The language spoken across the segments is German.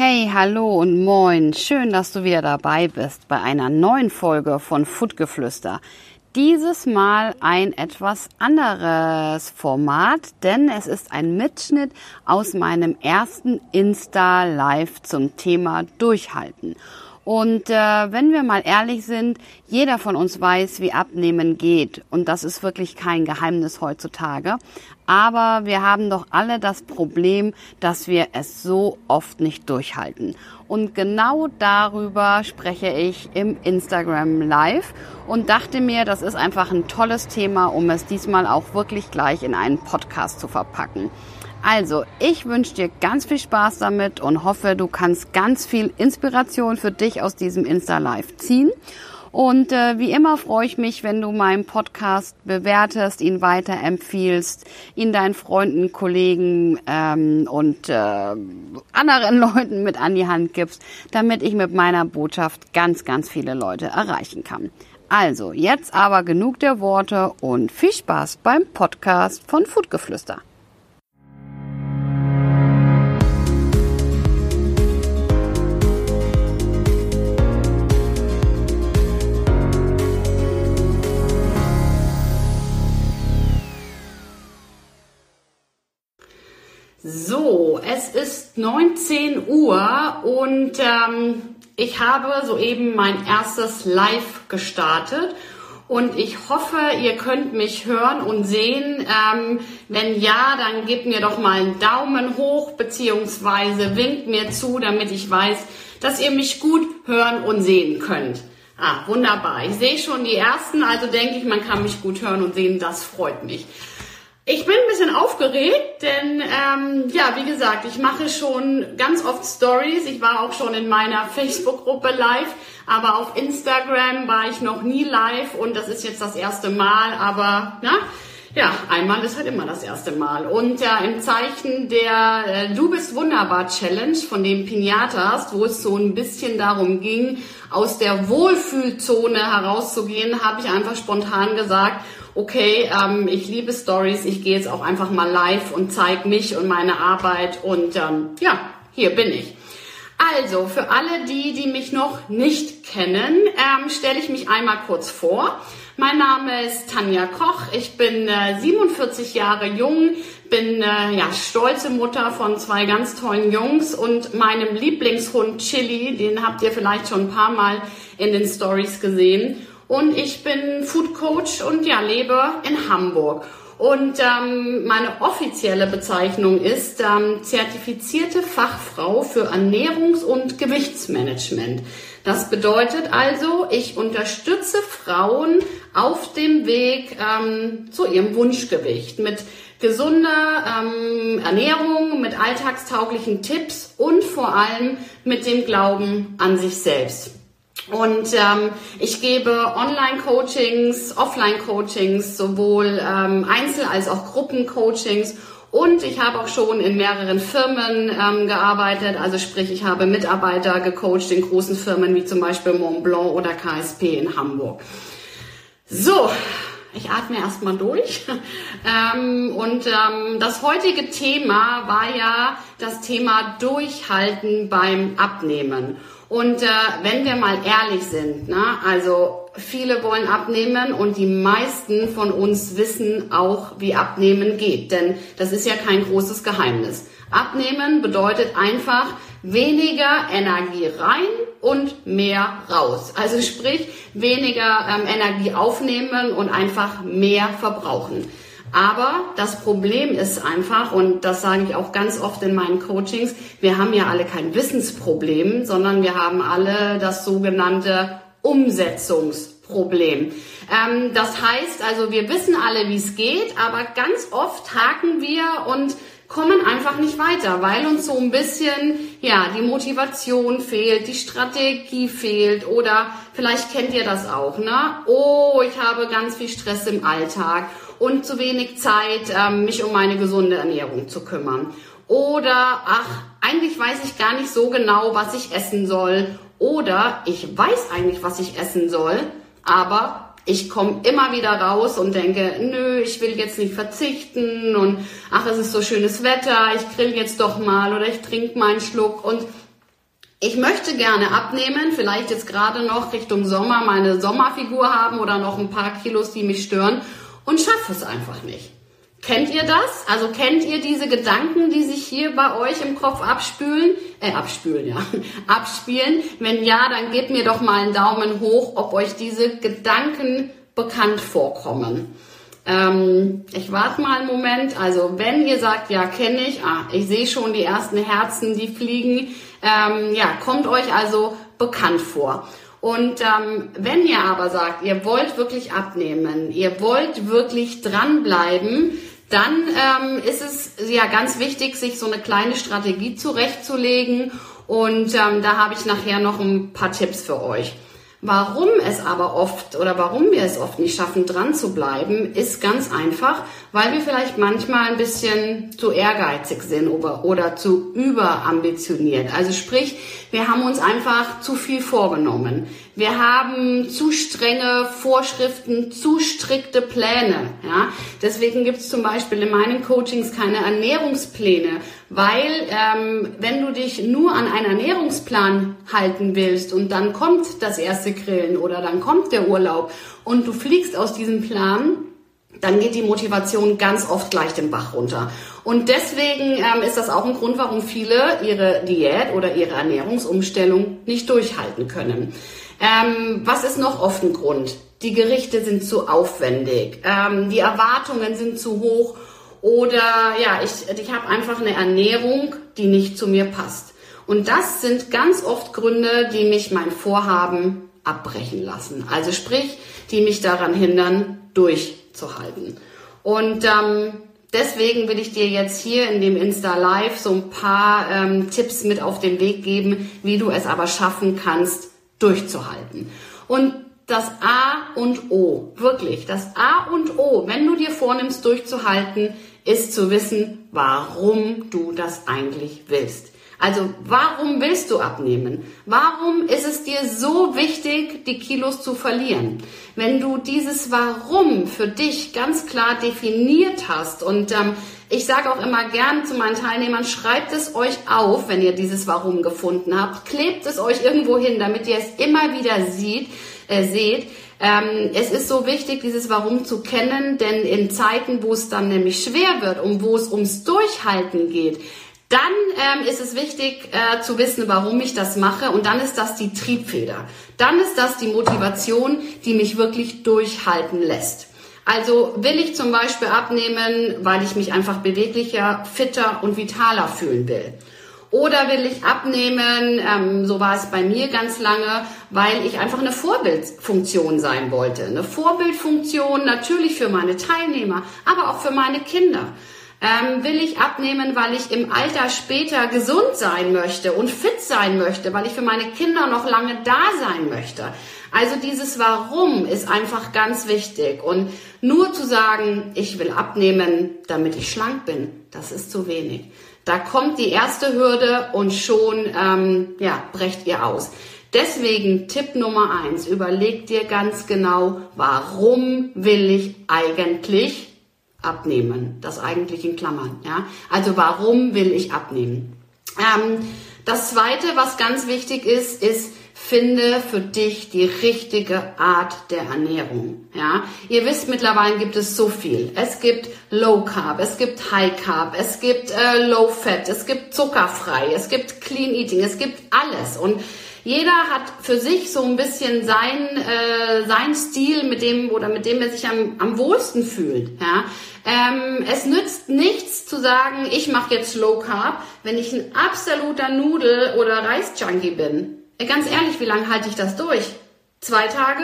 Hey, hallo und moin. Schön, dass du wieder dabei bist bei einer neuen Folge von Foodgeflüster. Dieses Mal ein etwas anderes Format, denn es ist ein Mitschnitt aus meinem ersten Insta Live zum Thema Durchhalten. Und äh, wenn wir mal ehrlich sind, jeder von uns weiß, wie Abnehmen geht. Und das ist wirklich kein Geheimnis heutzutage. Aber wir haben doch alle das Problem, dass wir es so oft nicht durchhalten. Und genau darüber spreche ich im Instagram Live und dachte mir, das ist einfach ein tolles Thema, um es diesmal auch wirklich gleich in einen Podcast zu verpacken. Also, ich wünsche dir ganz viel Spaß damit und hoffe, du kannst ganz viel Inspiration für dich aus diesem Insta Live ziehen. Und äh, wie immer freue ich mich, wenn du meinen Podcast bewertest, ihn weiterempfiehlst, ihn deinen Freunden, Kollegen ähm, und äh, anderen Leuten mit an die Hand gibst, damit ich mit meiner Botschaft ganz, ganz viele Leute erreichen kann. Also, jetzt aber genug der Worte und viel Spaß beim Podcast von Foodgeflüster. 19 Uhr und ähm, ich habe soeben mein erstes Live gestartet und ich hoffe, ihr könnt mich hören und sehen. Ähm, wenn ja, dann gebt mir doch mal einen Daumen hoch beziehungsweise winkt mir zu, damit ich weiß, dass ihr mich gut hören und sehen könnt. Ah, wunderbar. Ich sehe schon die ersten, also denke ich, man kann mich gut hören und sehen. Das freut mich. Ich bin ein bisschen aufgeregt, denn ähm, ja, wie gesagt, ich mache schon ganz oft Stories. Ich war auch schon in meiner Facebook-Gruppe live, aber auf Instagram war ich noch nie live und das ist jetzt das erste Mal. Aber na, ja, einmal ist halt immer das erste Mal. Und ja, im Zeichen der äh, Du bist wunderbar Challenge von den Pinatas, wo es so ein bisschen darum ging, aus der Wohlfühlzone herauszugehen, habe ich einfach spontan gesagt, okay, ähm, ich liebe Stories, ich gehe jetzt auch einfach mal live und zeige mich und meine Arbeit und ähm, ja, hier bin ich. Also, für alle die, die mich noch nicht kennen, ähm, stelle ich mich einmal kurz vor. Mein Name ist Tanja Koch, ich bin äh, 47 Jahre jung, bin äh, ja stolze Mutter von zwei ganz tollen Jungs und meinem Lieblingshund Chili, den habt ihr vielleicht schon ein paar Mal in den Stories gesehen. Und ich bin Food Coach und ja, lebe in Hamburg. Und ähm, meine offizielle Bezeichnung ist ähm, zertifizierte Fachfrau für Ernährungs- und Gewichtsmanagement. Das bedeutet also, ich unterstütze Frauen auf dem Weg ähm, zu ihrem Wunschgewicht mit gesunder ähm, Ernährung, mit alltagstauglichen Tipps und vor allem mit dem Glauben an sich selbst. Und ähm, ich gebe Online-Coachings, Offline-Coachings, sowohl ähm, Einzel- als auch Gruppen-Coachings. Und ich habe auch schon in mehreren Firmen ähm, gearbeitet. Also sprich, ich habe Mitarbeiter gecoacht in großen Firmen wie zum Beispiel Montblanc oder KSP in Hamburg. So, ich atme erstmal durch. ähm, und ähm, das heutige Thema war ja das Thema Durchhalten beim Abnehmen. Und äh, wenn wir mal ehrlich sind, ne, also viele wollen abnehmen und die meisten von uns wissen auch, wie abnehmen geht, denn das ist ja kein großes Geheimnis. Abnehmen bedeutet einfach weniger Energie rein und mehr raus. Also sprich, weniger ähm, Energie aufnehmen und einfach mehr verbrauchen. Aber das Problem ist einfach, und das sage ich auch ganz oft in meinen Coachings, wir haben ja alle kein Wissensproblem, sondern wir haben alle das sogenannte Umsetzungsproblem. Ähm, das heißt also, wir wissen alle, wie es geht, aber ganz oft haken wir und kommen einfach nicht weiter, weil uns so ein bisschen, ja, die Motivation fehlt, die Strategie fehlt oder vielleicht kennt ihr das auch, ne? Oh, ich habe ganz viel Stress im Alltag und zu wenig Zeit, ähm, mich um meine gesunde Ernährung zu kümmern. Oder, ach, eigentlich weiß ich gar nicht so genau, was ich essen soll. Oder ich weiß eigentlich, was ich essen soll, aber ich komme immer wieder raus und denke, nö, ich will jetzt nicht verzichten und ach, es ist so schönes Wetter, ich grill jetzt doch mal oder ich trinke mal einen Schluck und ich möchte gerne abnehmen, vielleicht jetzt gerade noch Richtung Sommer meine Sommerfigur haben oder noch ein paar Kilos, die mich stören und schaffe es einfach nicht. Kennt ihr das? Also kennt ihr diese Gedanken, die sich hier bei euch im Kopf abspülen? Äh, abspülen, ja. Abspielen. Wenn ja, dann gebt mir doch mal einen Daumen hoch, ob euch diese Gedanken bekannt vorkommen. Ähm, ich warte mal einen Moment. Also wenn ihr sagt, ja, kenne ich, ah, ich sehe schon die ersten Herzen, die fliegen. Ähm, ja, kommt euch also bekannt vor. Und ähm, wenn ihr aber sagt, ihr wollt wirklich abnehmen, ihr wollt wirklich dranbleiben, dann ähm, ist es ja ganz wichtig, sich so eine kleine Strategie zurechtzulegen. Und ähm, da habe ich nachher noch ein paar Tipps für euch. Warum es aber oft oder warum wir es oft nicht schaffen, dran zu bleiben, ist ganz einfach, weil wir vielleicht manchmal ein bisschen zu ehrgeizig sind oder, zu überambitioniert. Also sprich, wir haben uns einfach zu viel vorgenommen. Wir haben zu strenge Vorschriften, zu strikte Pläne. Ja? Deswegen gibt es zum Beispiel in meinen Coachings keine Ernährungspläne, weil ähm, wenn du dich nur an einen Ernährungsplan halten willst und dann kommt das erste Grillen oder dann kommt der Urlaub und du fliegst aus diesem Plan, dann geht die Motivation ganz oft gleich den Bach runter. Und deswegen ähm, ist das auch ein Grund, warum viele ihre Diät oder ihre Ernährungsumstellung nicht durchhalten können. Ähm, was ist noch oft ein Grund? Die Gerichte sind zu aufwendig, ähm, die Erwartungen sind zu hoch oder ja, ich, ich habe einfach eine Ernährung, die nicht zu mir passt. Und das sind ganz oft Gründe, die mich mein Vorhaben abbrechen lassen. Also sprich, die mich daran hindern, durchzuhalten. Und ähm, deswegen will ich dir jetzt hier in dem Insta Live so ein paar ähm, Tipps mit auf den Weg geben, wie du es aber schaffen kannst, durchzuhalten. Und das A und O, wirklich, das A und O, wenn du dir vornimmst, durchzuhalten, ist zu wissen, warum du das eigentlich willst. Also warum willst du abnehmen? Warum ist es dir so wichtig, die Kilos zu verlieren? Wenn du dieses Warum für dich ganz klar definiert hast und ähm, ich sage auch immer gern zu meinen Teilnehmern, schreibt es euch auf, wenn ihr dieses Warum gefunden habt, klebt es euch irgendwo hin, damit ihr es immer wieder sieht, äh, seht. Ähm, es ist so wichtig, dieses Warum zu kennen, denn in Zeiten, wo es dann nämlich schwer wird und wo es ums Durchhalten geht, dann ähm, ist es wichtig äh, zu wissen, warum ich das mache und dann ist das die Triebfeder. Dann ist das die Motivation, die mich wirklich durchhalten lässt. Also will ich zum Beispiel abnehmen, weil ich mich einfach beweglicher, fitter und vitaler fühlen will. Oder will ich abnehmen, ähm, so war es bei mir ganz lange, weil ich einfach eine Vorbildfunktion sein wollte. Eine Vorbildfunktion natürlich für meine Teilnehmer, aber auch für meine Kinder. Ähm, will ich abnehmen, weil ich im Alter später gesund sein möchte und fit sein möchte, weil ich für meine Kinder noch lange da sein möchte. Also dieses Warum ist einfach ganz wichtig. Und nur zu sagen, ich will abnehmen, damit ich schlank bin, das ist zu wenig. Da kommt die erste Hürde und schon ähm, ja, brecht ihr aus. Deswegen Tipp Nummer eins, überleg dir ganz genau, warum will ich eigentlich abnehmen? Das eigentlich in Klammern. Ja? Also warum will ich abnehmen? Ähm, das zweite, was ganz wichtig ist, ist, finde für dich die richtige Art der Ernährung. Ja, ihr wisst mittlerweile gibt es so viel. Es gibt Low Carb, es gibt High Carb, es gibt äh, Low Fat, es gibt zuckerfrei, es gibt Clean Eating, es gibt alles und jeder hat für sich so ein bisschen sein, äh, sein Stil, mit dem oder mit dem er sich am, am wohlsten fühlt. Ja? Ähm, es nützt nichts zu sagen, ich mache jetzt Low Carb, wenn ich ein absoluter Nudel- oder Reisjunkie bin. Ganz ehrlich, wie lange halte ich das durch? zwei Tage,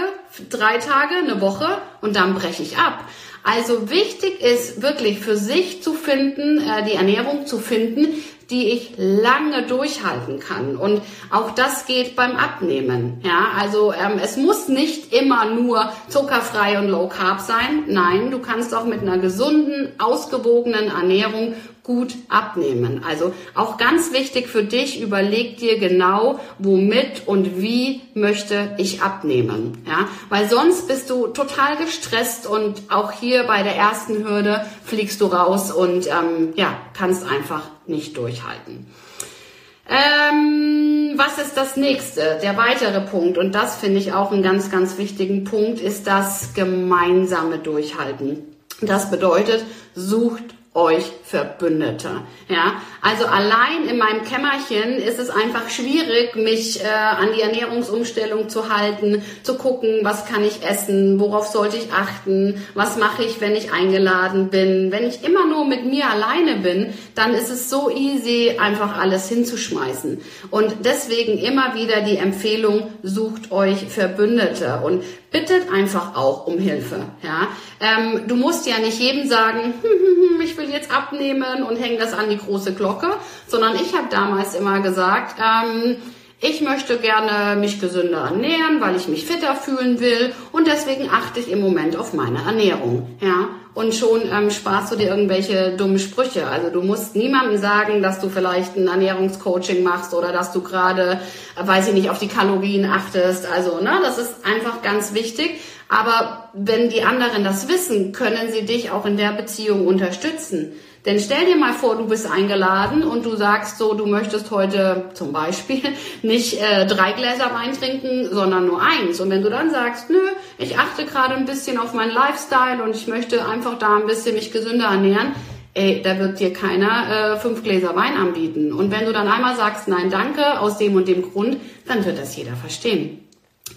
drei Tage, eine Woche und dann breche ich ab. Also wichtig ist wirklich für sich zu finden, äh, die Ernährung zu finden, die ich lange durchhalten kann. Und auch das geht beim Abnehmen. Ja, also ähm, es muss nicht immer nur zuckerfrei und low carb sein. Nein, du kannst auch mit einer gesunden, ausgewogenen Ernährung gut abnehmen. Also auch ganz wichtig für dich, überleg dir genau, womit und wie möchte ich abnehmen. Ja, weil sonst bist du total gestresst und auch hier bei der ersten Hürde fliegst du raus und ähm, ja, kannst einfach nicht durchhalten. Ähm, was ist das nächste? Der weitere Punkt, und das finde ich auch einen ganz, ganz wichtigen Punkt, ist das gemeinsame Durchhalten. Das bedeutet, sucht euch Verbündete. Ja, also allein in meinem Kämmerchen ist es einfach schwierig, mich äh, an die Ernährungsumstellung zu halten, zu gucken, was kann ich essen, worauf sollte ich achten, was mache ich, wenn ich eingeladen bin. Wenn ich immer nur mit mir alleine bin, dann ist es so easy, einfach alles hinzuschmeißen. Und deswegen immer wieder die Empfehlung, sucht euch Verbündete und bittet einfach auch um Hilfe. Ja, ähm, du musst ja nicht jedem sagen, ich will jetzt abnehmen und hängen das an die große Glocke, sondern ich habe damals immer gesagt, ähm, ich möchte gerne mich gesünder ernähren, weil ich mich fitter fühlen will und deswegen achte ich im Moment auf meine Ernährung. Ja, und schon ähm, sparst du dir irgendwelche dummen Sprüche. Also du musst niemandem sagen, dass du vielleicht ein Ernährungscoaching machst oder dass du gerade, äh, weiß ich nicht, auf die Kalorien achtest. Also ne, das ist einfach ganz wichtig. Aber wenn die anderen das wissen, können sie dich auch in der Beziehung unterstützen. Denn stell dir mal vor, du bist eingeladen und du sagst so, du möchtest heute zum Beispiel nicht äh, drei Gläser Wein trinken, sondern nur eins. Und wenn du dann sagst, nö, ich achte gerade ein bisschen auf meinen Lifestyle und ich möchte einfach da ein bisschen mich gesünder ernähren, ey, da wird dir keiner äh, fünf Gläser Wein anbieten. Und wenn du dann einmal sagst, nein, danke, aus dem und dem Grund, dann wird das jeder verstehen.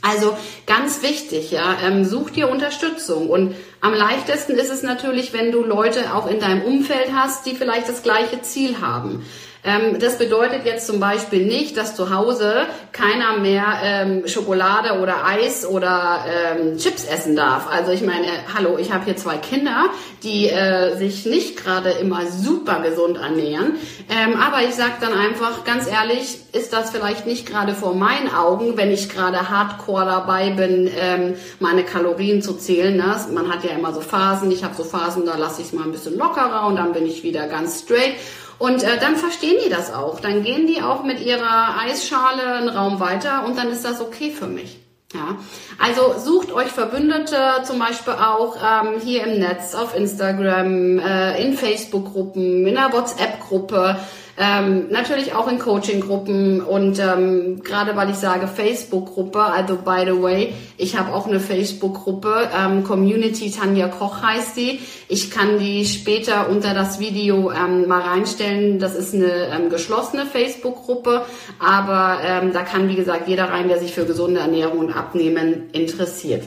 Also ganz wichtig, ja, ähm, such dir Unterstützung und am leichtesten ist es natürlich, wenn du Leute auch in deinem Umfeld hast, die vielleicht das gleiche Ziel haben. Ähm, das bedeutet jetzt zum Beispiel nicht, dass zu Hause keiner mehr ähm, Schokolade oder Eis oder ähm, Chips essen darf. Also ich meine, hallo, ich habe hier zwei Kinder, die äh, sich nicht gerade immer super gesund ernähren. Ähm, aber ich sage dann einfach ganz ehrlich, ist das vielleicht nicht gerade vor meinen Augen, wenn ich gerade hardcore dabei bin, ähm, meine Kalorien zu zählen. Ne? Man hat ja immer so Phasen. Ich habe so Phasen, da lasse ich es mal ein bisschen lockerer und dann bin ich wieder ganz straight. Und äh, dann verstehen die das auch. Dann gehen die auch mit ihrer Eisschale einen Raum weiter und dann ist das okay für mich. Ja, also sucht euch Verbündete, zum Beispiel auch ähm, hier im Netz, auf Instagram, äh, in Facebook-Gruppen, in einer WhatsApp-Gruppe. Ähm, natürlich auch in Coaching-Gruppen und ähm, gerade weil ich sage Facebook-Gruppe, also by the way, ich habe auch eine Facebook-Gruppe, ähm, Community Tanja Koch heißt die. Ich kann die später unter das Video ähm, mal reinstellen. Das ist eine ähm, geschlossene Facebook-Gruppe, aber ähm, da kann wie gesagt jeder rein, der sich für gesunde Ernährung und Abnehmen interessiert.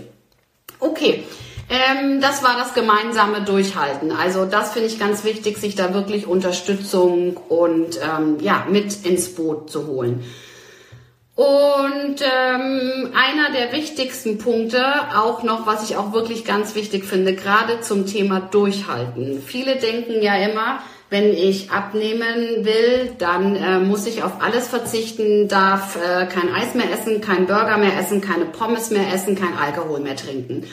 Okay. Ähm, das war das gemeinsame Durchhalten. Also das finde ich ganz wichtig, sich da wirklich Unterstützung und ähm, ja mit ins Boot zu holen. Und ähm, einer der wichtigsten Punkte, auch noch, was ich auch wirklich ganz wichtig finde, gerade zum Thema Durchhalten. Viele denken ja immer, wenn ich abnehmen will, dann äh, muss ich auf alles verzichten, darf äh, kein Eis mehr essen, kein Burger mehr essen, keine Pommes mehr essen, kein Alkohol mehr trinken.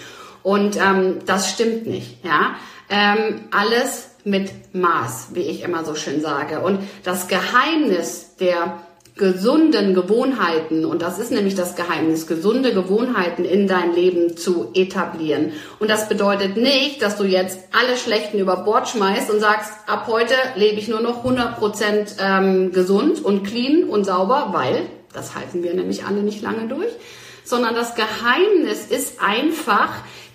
Und ähm, das stimmt nicht. Ja, ähm, alles mit Maß, wie ich immer so schön sage. Und das Geheimnis der gesunden Gewohnheiten, und das ist nämlich das Geheimnis, gesunde Gewohnheiten in dein Leben zu etablieren. Und das bedeutet nicht, dass du jetzt alle Schlechten über Bord schmeißt und sagst, ab heute lebe ich nur noch 100% ähm, gesund und clean und sauber, weil, das halten wir nämlich alle nicht lange durch, sondern das Geheimnis ist einfach,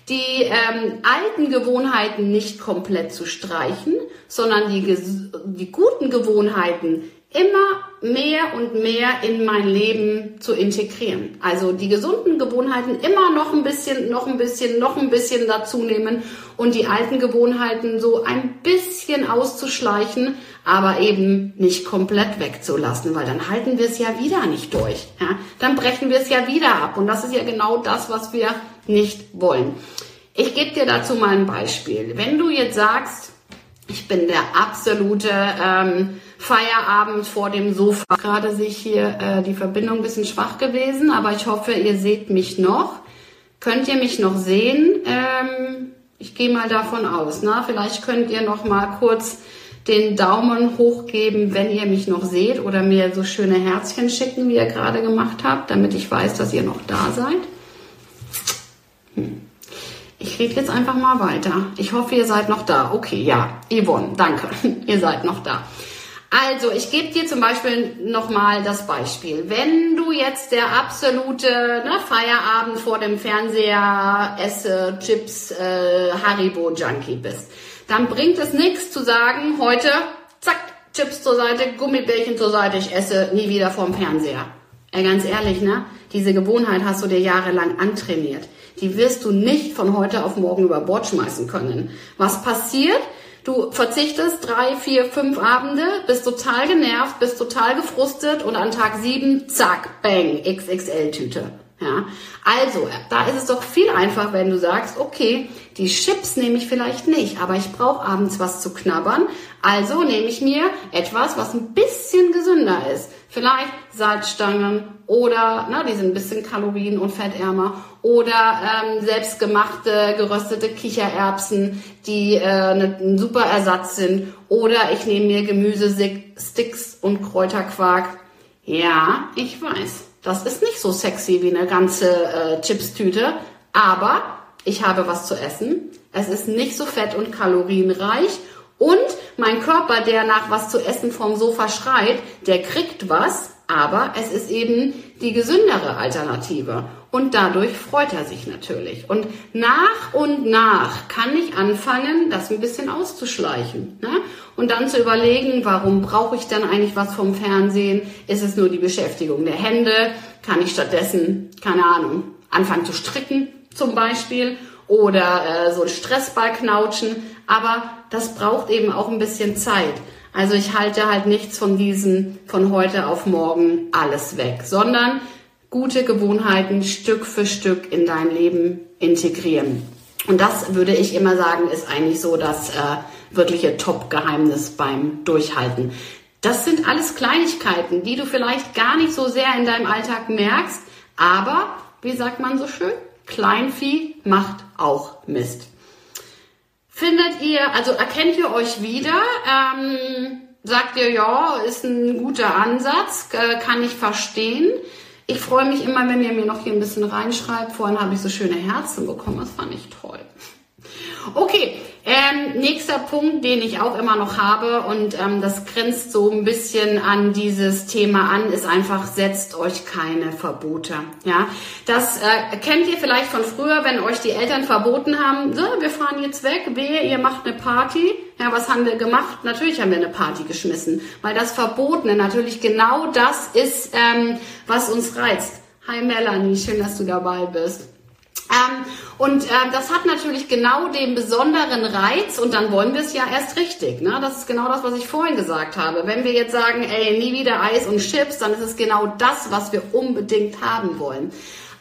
die ähm, alten Gewohnheiten nicht komplett zu streichen, sondern die, die guten Gewohnheiten immer mehr und mehr in mein Leben zu integrieren. Also die gesunden Gewohnheiten immer noch ein bisschen, noch ein bisschen, noch ein bisschen dazu nehmen und die alten Gewohnheiten so ein bisschen auszuschleichen, aber eben nicht komplett wegzulassen, weil dann halten wir es ja wieder nicht durch. Ja? Dann brechen wir es ja wieder ab und das ist ja genau das, was wir nicht wollen. Ich gebe dir dazu mal ein Beispiel. Wenn du jetzt sagst, ich bin der absolute ähm, Feierabend vor dem Sofa. Gerade sich hier äh, die Verbindung ein bisschen schwach gewesen, aber ich hoffe, ihr seht mich noch. Könnt ihr mich noch sehen? Ähm, ich gehe mal davon aus. Na, vielleicht könnt ihr noch mal kurz den Daumen hoch geben, wenn ihr mich noch seht oder mir so schöne Herzchen schicken, wie ihr gerade gemacht habt, damit ich weiß, dass ihr noch da seid. Ich rede jetzt einfach mal weiter. Ich hoffe, ihr seid noch da. Okay, ja, Yvonne, danke. ihr seid noch da. Also, ich gebe dir zum Beispiel nochmal das Beispiel. Wenn du jetzt der absolute ne, Feierabend vor dem Fernseher esse, Chips, äh, Haribo-Junkie bist, dann bringt es nichts zu sagen, heute, zack, Chips zur Seite, Gummibärchen zur Seite, ich esse nie wieder vorm Fernseher. Ey, ganz ehrlich, ne? Diese Gewohnheit hast du dir jahrelang antrainiert. Die wirst du nicht von heute auf morgen über Bord schmeißen können. Was passiert? Du verzichtest drei, vier, fünf Abende, bist total genervt, bist total gefrustet und an Tag sieben, zack, bang, XXL-Tüte. Ja, also, da ist es doch viel einfacher, wenn du sagst, okay, die Chips nehme ich vielleicht nicht, aber ich brauche abends was zu knabbern. Also nehme ich mir etwas, was ein bisschen gesünder ist. Vielleicht Salzstangen oder, na, die sind ein bisschen kalorien- und fettärmer. Oder ähm, selbstgemachte, geröstete Kichererbsen, die äh, ne, ein super Ersatz sind. Oder ich nehme mir Gemüsesticks und Kräuterquark. Ja, ich weiß. Das ist nicht so sexy wie eine ganze äh, Chipstüte, aber ich habe was zu essen. Es ist nicht so fett und kalorienreich und mein Körper, der nach was zu essen vom Sofa schreit, der kriegt was, aber es ist eben die gesündere Alternative. Und dadurch freut er sich natürlich. Und nach und nach kann ich anfangen, das ein bisschen auszuschleichen. Ne? Und dann zu überlegen, warum brauche ich dann eigentlich was vom Fernsehen? Ist es nur die Beschäftigung der Hände? Kann ich stattdessen, keine Ahnung, anfangen zu stricken zum Beispiel? Oder äh, so ein Stressball knautschen? Aber das braucht eben auch ein bisschen Zeit. Also ich halte halt nichts von diesen von heute auf morgen alles weg, sondern gute Gewohnheiten Stück für Stück in dein Leben integrieren. Und das würde ich immer sagen, ist eigentlich so das äh, wirkliche Top-Geheimnis beim Durchhalten. Das sind alles Kleinigkeiten, die du vielleicht gar nicht so sehr in deinem Alltag merkst, aber, wie sagt man so schön, Kleinvieh macht auch Mist. Findet ihr, also erkennt ihr euch wieder? Ähm, sagt ihr, ja, ist ein guter Ansatz, äh, kann ich verstehen. Ich freue mich immer, wenn ihr mir noch hier ein bisschen reinschreibt. Vorhin habe ich so schöne Herzen bekommen. Das fand ich toll. Okay, ähm, nächster Punkt, den ich auch immer noch habe und ähm, das grenzt so ein bisschen an dieses Thema an, ist einfach, setzt euch keine Verbote. Ja, das äh, kennt ihr vielleicht von früher, wenn euch die Eltern verboten haben, so, wir fahren jetzt weg, wehe, ihr macht eine Party. Ja, was haben wir gemacht? Natürlich haben wir eine Party geschmissen, weil das Verbotene natürlich genau das ist, ähm, was uns reizt. Hi Melanie, schön, dass du dabei bist. Ähm, und äh, das hat natürlich genau den besonderen Reiz und dann wollen wir es ja erst richtig. Ne? Das ist genau das, was ich vorhin gesagt habe. Wenn wir jetzt sagen, ey, nie wieder Eis und Chips, dann ist es genau das, was wir unbedingt haben wollen.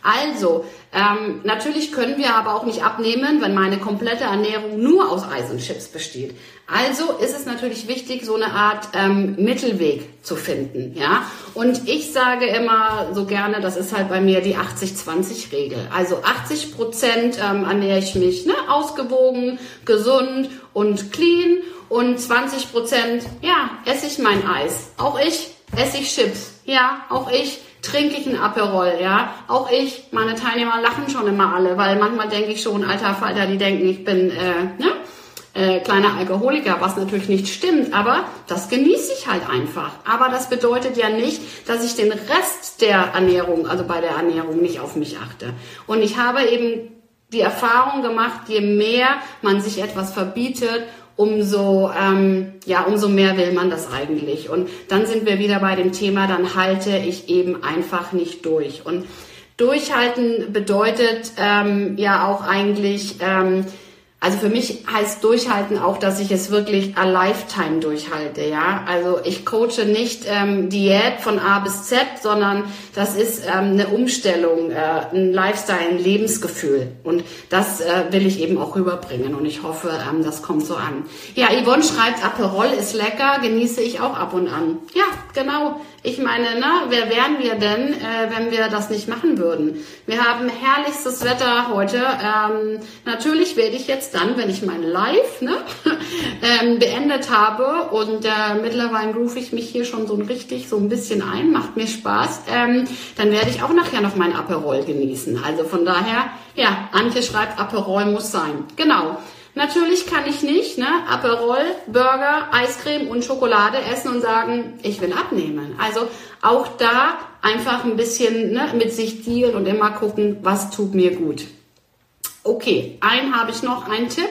Also, ähm, natürlich können wir aber auch nicht abnehmen, wenn meine komplette Ernährung nur aus Eis und Chips besteht. Also ist es natürlich wichtig, so eine Art ähm, Mittelweg zu finden, ja. Und ich sage immer so gerne, das ist halt bei mir die 80-20-Regel. Also 80 Prozent ähm, ernähre ich mich ne, ausgewogen, gesund und clean und 20 Prozent, ja, esse ich mein Eis. Auch ich esse ich Chips, ja, auch ich trinke ich ein Aperol, ja. Auch ich, meine Teilnehmer lachen schon immer alle, weil manchmal denke ich schon, alter Falter, die denken, ich bin, äh, ne? Äh, kleiner Alkoholiker, was natürlich nicht stimmt, aber das genieße ich halt einfach. Aber das bedeutet ja nicht, dass ich den Rest der Ernährung, also bei der Ernährung nicht auf mich achte. Und ich habe eben die Erfahrung gemacht, je mehr man sich etwas verbietet, umso, ähm, ja, umso mehr will man das eigentlich. Und dann sind wir wieder bei dem Thema, dann halte ich eben einfach nicht durch. Und durchhalten bedeutet ähm, ja auch eigentlich, ähm, also für mich heißt durchhalten auch, dass ich es wirklich a lifetime durchhalte, ja. Also ich coache nicht ähm, Diät von A bis Z, sondern das ist ähm, eine Umstellung, äh, ein Lifestyle, ein Lebensgefühl. Und das äh, will ich eben auch rüberbringen und ich hoffe, ähm, das kommt so an. Ja, Yvonne schreibt, Aperol ist lecker, genieße ich auch ab und an. Ja, genau. Ich meine, ne, wer wären wir denn, äh, wenn wir das nicht machen würden? Wir haben herrlichstes Wetter heute. Ähm, natürlich werde ich jetzt dann, wenn ich mein Live ne, ähm, beendet habe und äh, mittlerweile rufe ich mich hier schon so richtig so ein bisschen ein, macht mir Spaß, ähm, dann werde ich auch nachher noch mein Aperol genießen. Also von daher, ja, Antje schreibt, Aperol muss sein. Genau. Natürlich kann ich nicht ne, Aperol, Burger, Eiscreme und Schokolade essen und sagen, ich will abnehmen. Also auch da einfach ein bisschen ne, mit sich dealen und immer gucken, was tut mir gut. Okay, einen habe ich noch, einen Tipp.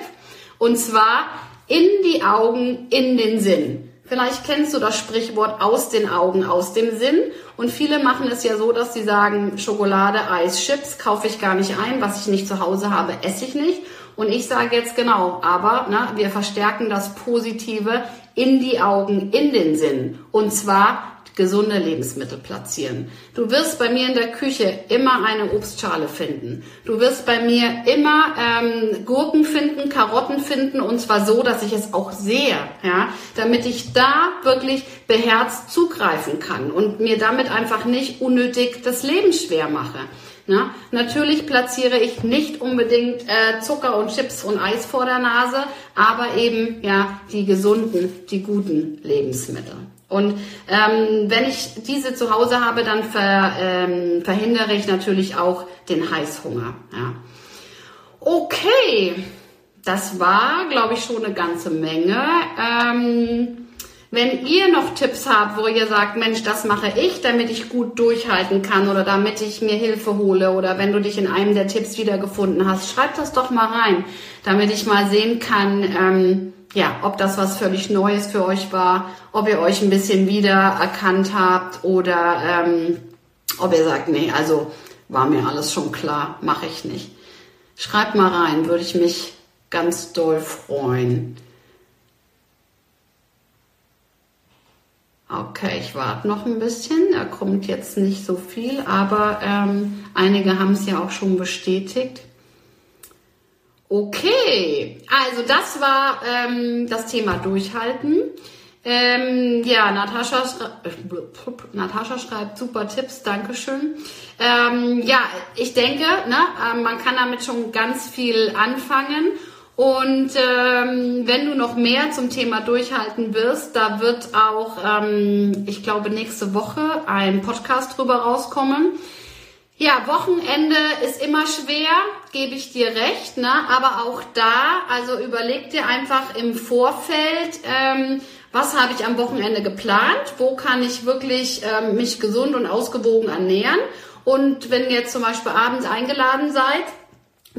Und zwar in die Augen, in den Sinn. Vielleicht kennst du das Sprichwort aus den Augen, aus dem Sinn. Und viele machen es ja so, dass sie sagen, Schokolade, Eis, Chips kaufe ich gar nicht ein. Was ich nicht zu Hause habe, esse ich nicht. Und ich sage jetzt genau, aber ne, wir verstärken das Positive in die Augen, in den Sinn. Und zwar gesunde Lebensmittel platzieren. Du wirst bei mir in der Küche immer eine Obstschale finden. Du wirst bei mir immer ähm, Gurken finden, Karotten finden und zwar so, dass ich es auch sehe, ja, damit ich da wirklich beherzt zugreifen kann und mir damit einfach nicht unnötig das Leben schwer mache. Ja, natürlich platziere ich nicht unbedingt äh, Zucker und Chips und Eis vor der Nase, aber eben ja die gesunden, die guten Lebensmittel. Und ähm, wenn ich diese zu Hause habe, dann ver, ähm, verhindere ich natürlich auch den Heißhunger. Ja. Okay, das war, glaube ich, schon eine ganze Menge. Ähm, wenn ihr noch Tipps habt, wo ihr sagt, Mensch, das mache ich, damit ich gut durchhalten kann oder damit ich mir Hilfe hole oder wenn du dich in einem der Tipps wiedergefunden hast, schreibt das doch mal rein, damit ich mal sehen kann, ähm, ja, ob das was völlig Neues für euch war, ob ihr euch ein bisschen wiedererkannt habt oder ähm, ob ihr sagt, nee, also war mir alles schon klar, mache ich nicht. Schreibt mal rein, würde ich mich ganz doll freuen. Okay, ich warte noch ein bisschen. Da kommt jetzt nicht so viel, aber ähm, einige haben es ja auch schon bestätigt. Okay, also das war ähm, das Thema Durchhalten. Ähm, ja, Natascha, äh, Natascha schreibt super Tipps, Dankeschön. Ähm, ja, ich denke, ne, äh, man kann damit schon ganz viel anfangen und ähm, wenn du noch mehr zum Thema durchhalten wirst, da wird auch, ähm, ich glaube, nächste Woche ein Podcast drüber rauskommen. Ja, Wochenende ist immer schwer, gebe ich dir recht, ne? aber auch da, also überleg dir einfach im Vorfeld, ähm, was habe ich am Wochenende geplant, wo kann ich wirklich ähm, mich gesund und ausgewogen ernähren. Und wenn ihr jetzt zum Beispiel abends eingeladen seid,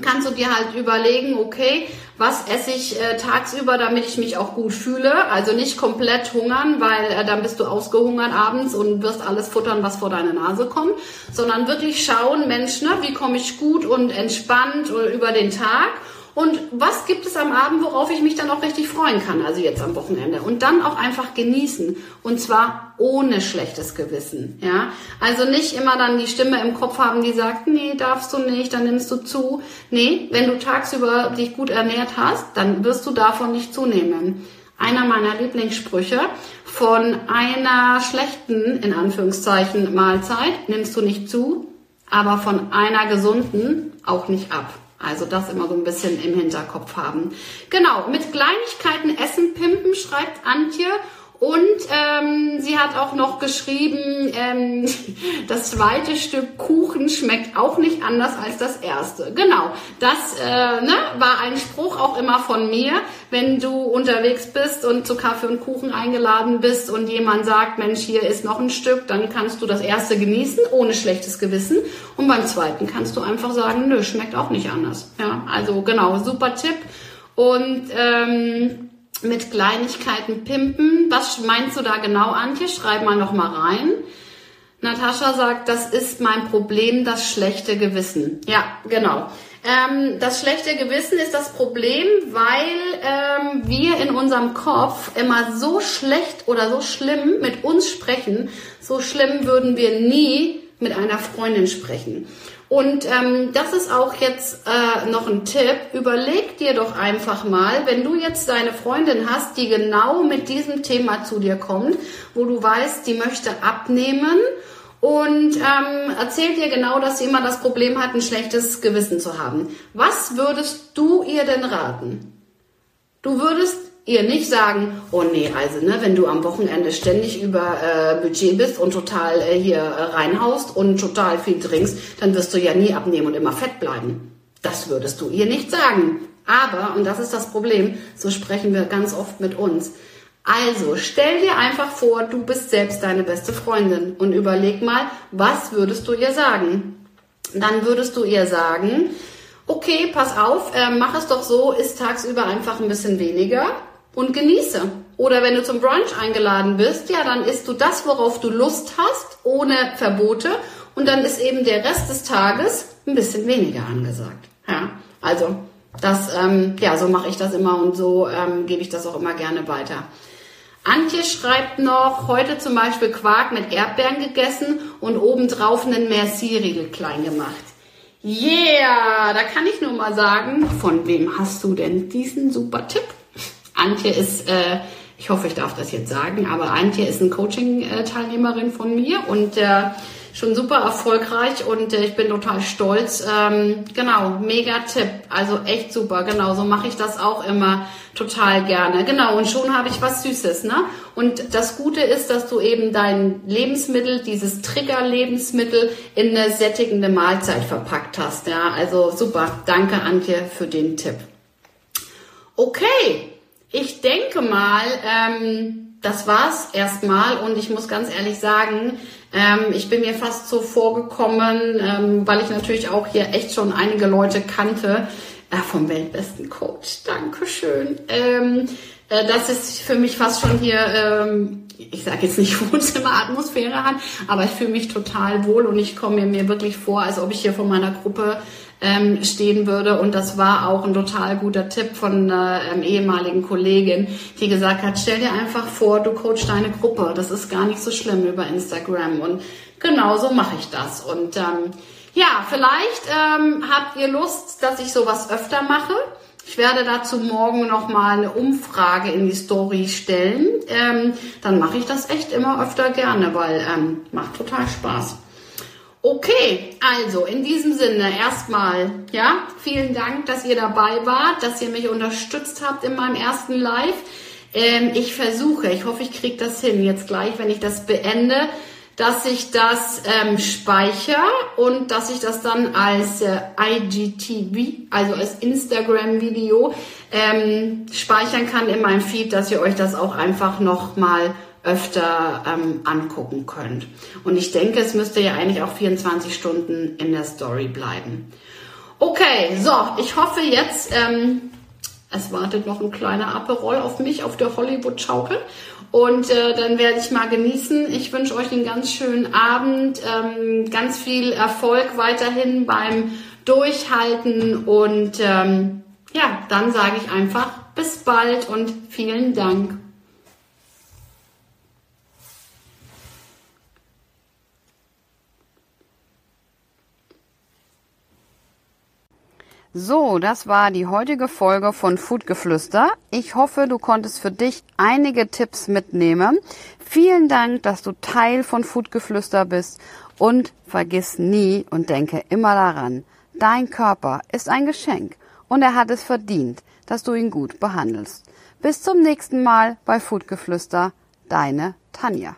kannst du dir halt überlegen, okay, was esse ich äh, tagsüber, damit ich mich auch gut fühle. Also nicht komplett hungern, weil äh, dann bist du ausgehungert abends und wirst alles futtern, was vor deine Nase kommt, sondern wirklich schauen, Mensch, ne, wie komme ich gut und entspannt äh, über den Tag und was gibt es am Abend, worauf ich mich dann auch richtig freuen kann, also jetzt am Wochenende. Und dann auch einfach genießen. Und zwar ohne schlechtes Gewissen. Ja, also nicht immer dann die Stimme im Kopf haben, die sagt, nee, darfst du nicht, dann nimmst du zu. Nee, wenn du tagsüber dich gut ernährt hast, dann wirst du davon nicht zunehmen. Einer meiner Lieblingssprüche von einer schlechten, in Anführungszeichen, Mahlzeit nimmst du nicht zu, aber von einer gesunden auch nicht ab. Also das immer so ein bisschen im Hinterkopf haben. Genau, mit Kleinigkeiten Essen pimpen, schreibt Antje. Und ähm, sie hat auch noch geschrieben, ähm, das zweite Stück Kuchen schmeckt auch nicht anders als das erste. Genau, das äh, ne, war ein Spruch auch immer von mir, wenn du unterwegs bist und zu Kaffee und Kuchen eingeladen bist und jemand sagt, Mensch, hier ist noch ein Stück, dann kannst du das erste genießen, ohne schlechtes Gewissen. Und beim zweiten kannst du einfach sagen, nö, schmeckt auch nicht anders. Ja, also genau, super Tipp. Und ähm, mit Kleinigkeiten pimpen. Was meinst du da genau, Antje? Schreib mal noch mal rein. Natascha sagt, das ist mein Problem, das schlechte Gewissen. Ja, genau. Ähm, das schlechte Gewissen ist das Problem, weil ähm, wir in unserem Kopf immer so schlecht oder so schlimm mit uns sprechen. So schlimm würden wir nie mit einer Freundin sprechen. Und ähm, das ist auch jetzt äh, noch ein Tipp. Überleg dir doch einfach mal, wenn du jetzt deine Freundin hast, die genau mit diesem Thema zu dir kommt, wo du weißt, die möchte abnehmen und ähm, erzählt dir genau, dass sie immer das Problem hat, ein schlechtes Gewissen zu haben. Was würdest du ihr denn raten? Du würdest ihr nicht sagen, oh nee, also ne, wenn du am Wochenende ständig über äh, Budget bist und total äh, hier äh, reinhaust und total viel trinkst, dann wirst du ja nie abnehmen und immer fett bleiben. Das würdest du ihr nicht sagen. Aber, und das ist das Problem, so sprechen wir ganz oft mit uns. Also stell dir einfach vor, du bist selbst deine beste Freundin und überleg mal, was würdest du ihr sagen? Dann würdest du ihr sagen, okay, pass auf, äh, mach es doch so, isst tagsüber einfach ein bisschen weniger und genieße. Oder wenn du zum Brunch eingeladen bist, ja, dann isst du das, worauf du Lust hast, ohne Verbote und dann ist eben der Rest des Tages ein bisschen weniger angesagt. Ja, also das, ähm, ja, so mache ich das immer und so ähm, gebe ich das auch immer gerne weiter. Antje schreibt noch, heute zum Beispiel Quark mit Erdbeeren gegessen und obendrauf einen Merci-Riegel klein gemacht. Yeah, da kann ich nur mal sagen, von wem hast du denn diesen super Tipp? Antje ist, äh, ich hoffe, ich darf das jetzt sagen, aber Antje ist eine Coaching-Teilnehmerin von mir und äh, schon super erfolgreich und äh, ich bin total stolz. Ähm, genau, mega Tipp. Also echt super. Genau, so mache ich das auch immer total gerne. Genau, und schon habe ich was Süßes, ne? Und das Gute ist, dass du eben dein Lebensmittel, dieses Trigger-Lebensmittel in eine sättigende Mahlzeit verpackt hast. Ja, also super. Danke, Antje, für den Tipp. Okay, ich denke mal, ähm, das war's erstmal und ich muss ganz ehrlich sagen, ähm, ich bin mir fast so vorgekommen, ähm, weil ich natürlich auch hier echt schon einige Leute kannte, äh, vom weltbesten Coach. Dankeschön. Ähm, äh, das ist für mich fast schon hier, ähm, ich sage jetzt nicht Wohnzimmeratmosphäre an, aber ich fühle mich total wohl und ich komme mir wirklich vor, als ob ich hier vor meiner Gruppe ähm, stehen würde. Und das war auch ein total guter Tipp von einer ähm, ehemaligen Kollegin, die gesagt hat, stell dir einfach vor, du coachst deine Gruppe. Das ist gar nicht so schlimm über Instagram. Und genau so mache ich das. Und ähm, ja, vielleicht ähm, habt ihr Lust, dass ich sowas öfter mache. Ich werde dazu morgen noch mal eine Umfrage in die Story stellen. Ähm, dann mache ich das echt immer öfter gerne, weil ähm, macht total Spaß. Okay, also in diesem Sinne erstmal, ja, vielen Dank, dass ihr dabei wart, dass ihr mich unterstützt habt in meinem ersten Live. Ähm, ich versuche, ich hoffe, ich kriege das hin jetzt gleich, wenn ich das beende, dass ich das ähm, speichere und dass ich das dann als äh, IGTV, also als Instagram-Video, ähm, speichern kann in meinem Feed, dass ihr euch das auch einfach nochmal öfter ähm, angucken könnt. Und ich denke, es müsste ja eigentlich auch 24 Stunden in der Story bleiben. Okay, so, ich hoffe jetzt, ähm, es wartet noch ein kleiner Aperol auf mich auf der Hollywood-Schaukel. Und äh, dann werde ich mal genießen. Ich wünsche euch einen ganz schönen Abend, ähm, ganz viel Erfolg weiterhin beim Durchhalten. Und ähm, ja, dann sage ich einfach bis bald und vielen Dank. So, das war die heutige Folge von Foodgeflüster. Ich hoffe, du konntest für dich einige Tipps mitnehmen. Vielen Dank, dass du Teil von Foodgeflüster bist und vergiss nie und denke immer daran, dein Körper ist ein Geschenk und er hat es verdient, dass du ihn gut behandelst. Bis zum nächsten Mal bei Foodgeflüster, deine Tanja.